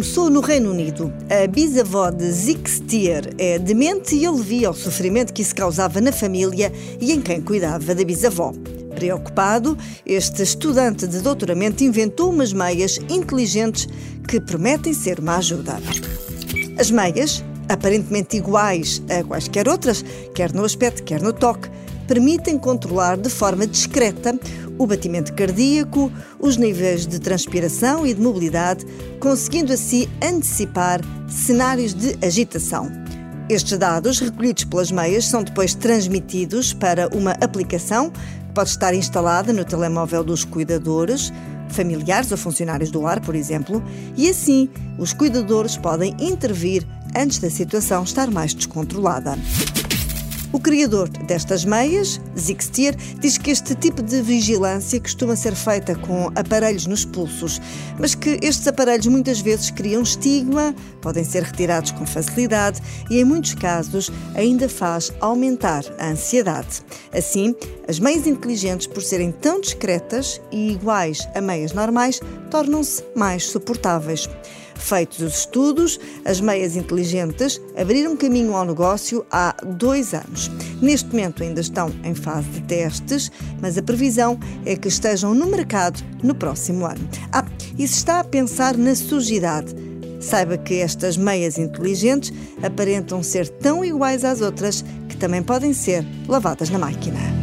começou no Reino Unido. A bisavó de Zig Stier é demente e ele via o sofrimento que isso causava na família e em quem cuidava da bisavó. Preocupado, este estudante de doutoramento inventou umas meias inteligentes que prometem ser uma ajuda. As meias, aparentemente iguais a quaisquer outras, quer no aspecto, quer no toque, permitem controlar de forma discreta o batimento cardíaco, os níveis de transpiração e de mobilidade, conseguindo assim antecipar cenários de agitação. Estes dados, recolhidos pelas meias, são depois transmitidos para uma aplicação que pode estar instalada no telemóvel dos cuidadores, familiares ou funcionários do lar, por exemplo, e assim os cuidadores podem intervir antes da situação estar mais descontrolada. O criador destas meias, Zixtier, diz que este tipo de vigilância costuma ser feita com aparelhos nos pulsos, mas que estes aparelhos muitas vezes criam estigma, podem ser retirados com facilidade e, em muitos casos, ainda faz aumentar a ansiedade. Assim, as meias inteligentes, por serem tão discretas e iguais a meias normais, tornam-se mais suportáveis. Feitos os estudos, as meias inteligentes abriram caminho ao negócio há dois anos. Neste momento ainda estão em fase de testes, mas a previsão é que estejam no mercado no próximo ano. Ah, e se está a pensar na sujidade, saiba que estas meias inteligentes aparentam ser tão iguais às outras que também podem ser lavadas na máquina.